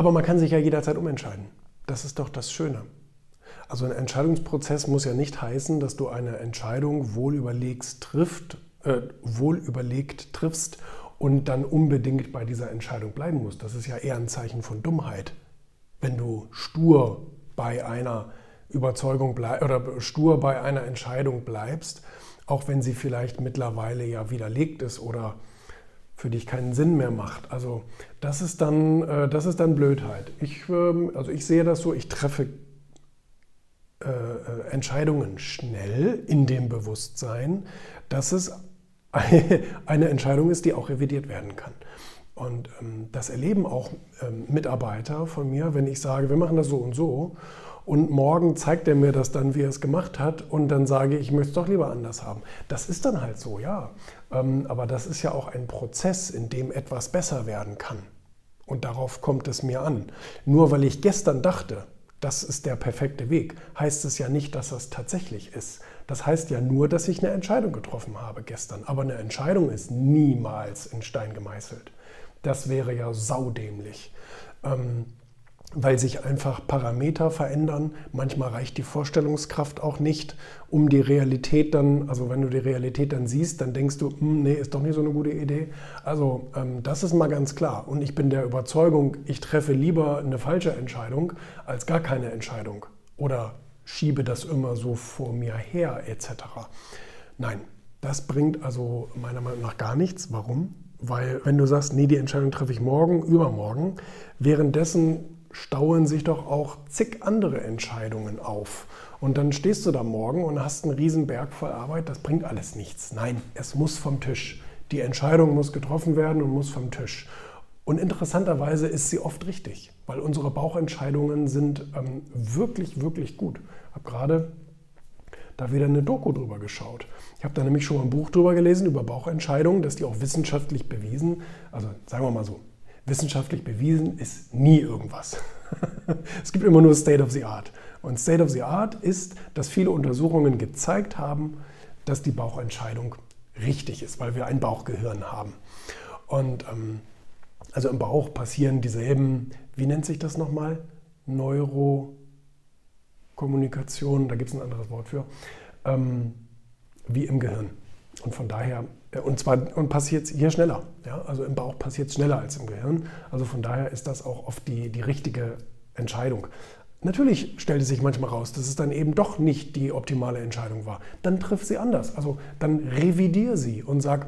Aber man kann sich ja jederzeit umentscheiden. Das ist doch das Schöne. Also ein Entscheidungsprozess muss ja nicht heißen, dass du eine Entscheidung wohlüberlegt trifft, äh, wohlüberlegt triffst und dann unbedingt bei dieser Entscheidung bleiben musst. Das ist ja eher ein Zeichen von Dummheit. Wenn du stur bei einer Überzeugung oder stur bei einer Entscheidung bleibst, auch wenn sie vielleicht mittlerweile ja widerlegt ist oder für dich keinen Sinn mehr macht. Also das ist dann, äh, das ist dann Blödheit. Ich, ähm, also ich sehe das so, ich treffe äh, äh, Entscheidungen schnell in dem Bewusstsein, dass es eine Entscheidung ist, die auch revidiert werden kann. Und ähm, das erleben auch ähm, Mitarbeiter von mir, wenn ich sage, wir machen das so und so. Und morgen zeigt er mir das dann, wie er es gemacht hat. Und dann sage ich, ich möchte es doch lieber anders haben. Das ist dann halt so, ja. Ähm, aber das ist ja auch ein Prozess, in dem etwas besser werden kann. Und darauf kommt es mir an. Nur weil ich gestern dachte, das ist der perfekte Weg, heißt es ja nicht, dass das tatsächlich ist. Das heißt ja nur, dass ich eine Entscheidung getroffen habe gestern. Aber eine Entscheidung ist niemals in Stein gemeißelt. Das wäre ja saudämlich. Ähm, weil sich einfach Parameter verändern. Manchmal reicht die Vorstellungskraft auch nicht, um die Realität dann, also wenn du die Realität dann siehst, dann denkst du, hm, nee, ist doch nicht so eine gute Idee. Also ähm, das ist mal ganz klar. Und ich bin der Überzeugung, ich treffe lieber eine falsche Entscheidung als gar keine Entscheidung oder schiebe das immer so vor mir her etc. Nein, das bringt also meiner Meinung nach gar nichts. Warum? Weil wenn du sagst, nee, die Entscheidung treffe ich morgen, übermorgen, währenddessen stauen sich doch auch zig andere Entscheidungen auf. Und dann stehst du da morgen und hast einen riesen Berg voll Arbeit, das bringt alles nichts. Nein, es muss vom Tisch. Die Entscheidung muss getroffen werden und muss vom Tisch. Und interessanterweise ist sie oft richtig, weil unsere Bauchentscheidungen sind ähm, wirklich, wirklich gut. Ich habe gerade da wieder eine Doku drüber geschaut. Ich habe da nämlich schon mal ein Buch drüber gelesen, über Bauchentscheidungen, dass die auch wissenschaftlich bewiesen, also sagen wir mal so, wissenschaftlich bewiesen ist nie irgendwas. es gibt immer nur State of the Art. Und State of the Art ist, dass viele Untersuchungen gezeigt haben, dass die Bauchentscheidung richtig ist, weil wir ein Bauchgehirn haben. Und ähm, also im Bauch passieren dieselben, wie nennt sich das nochmal? Neurokommunikation, da gibt es ein anderes Wort für, ähm, wie im Gehirn. Und von daher und zwar und passiert es hier schneller. Ja? Also im Bauch passiert es schneller als im Gehirn. Also von daher ist das auch oft die, die richtige Entscheidung. Natürlich stellt es sich manchmal raus, dass es dann eben doch nicht die optimale Entscheidung war. Dann triff sie anders. Also dann revidier sie und sag,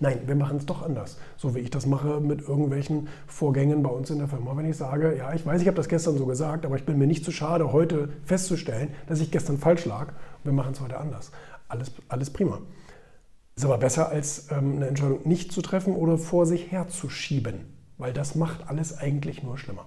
nein, wir machen es doch anders. So wie ich das mache mit irgendwelchen Vorgängen bei uns in der Firma. Wenn ich sage, ja, ich weiß, ich habe das gestern so gesagt, aber ich bin mir nicht zu schade, heute festzustellen, dass ich gestern falsch lag. Wir machen es heute anders. Alles, alles prima. Ist aber besser, als ähm, eine Entscheidung nicht zu treffen oder vor sich herzuschieben, weil das macht alles eigentlich nur schlimmer.